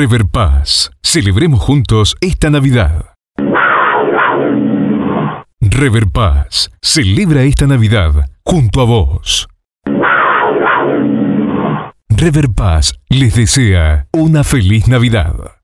Rever Paz. Celebremos juntos esta Navidad. Rever Paz. Celebra esta Navidad junto a vos. Rever Paz les desea una feliz Navidad.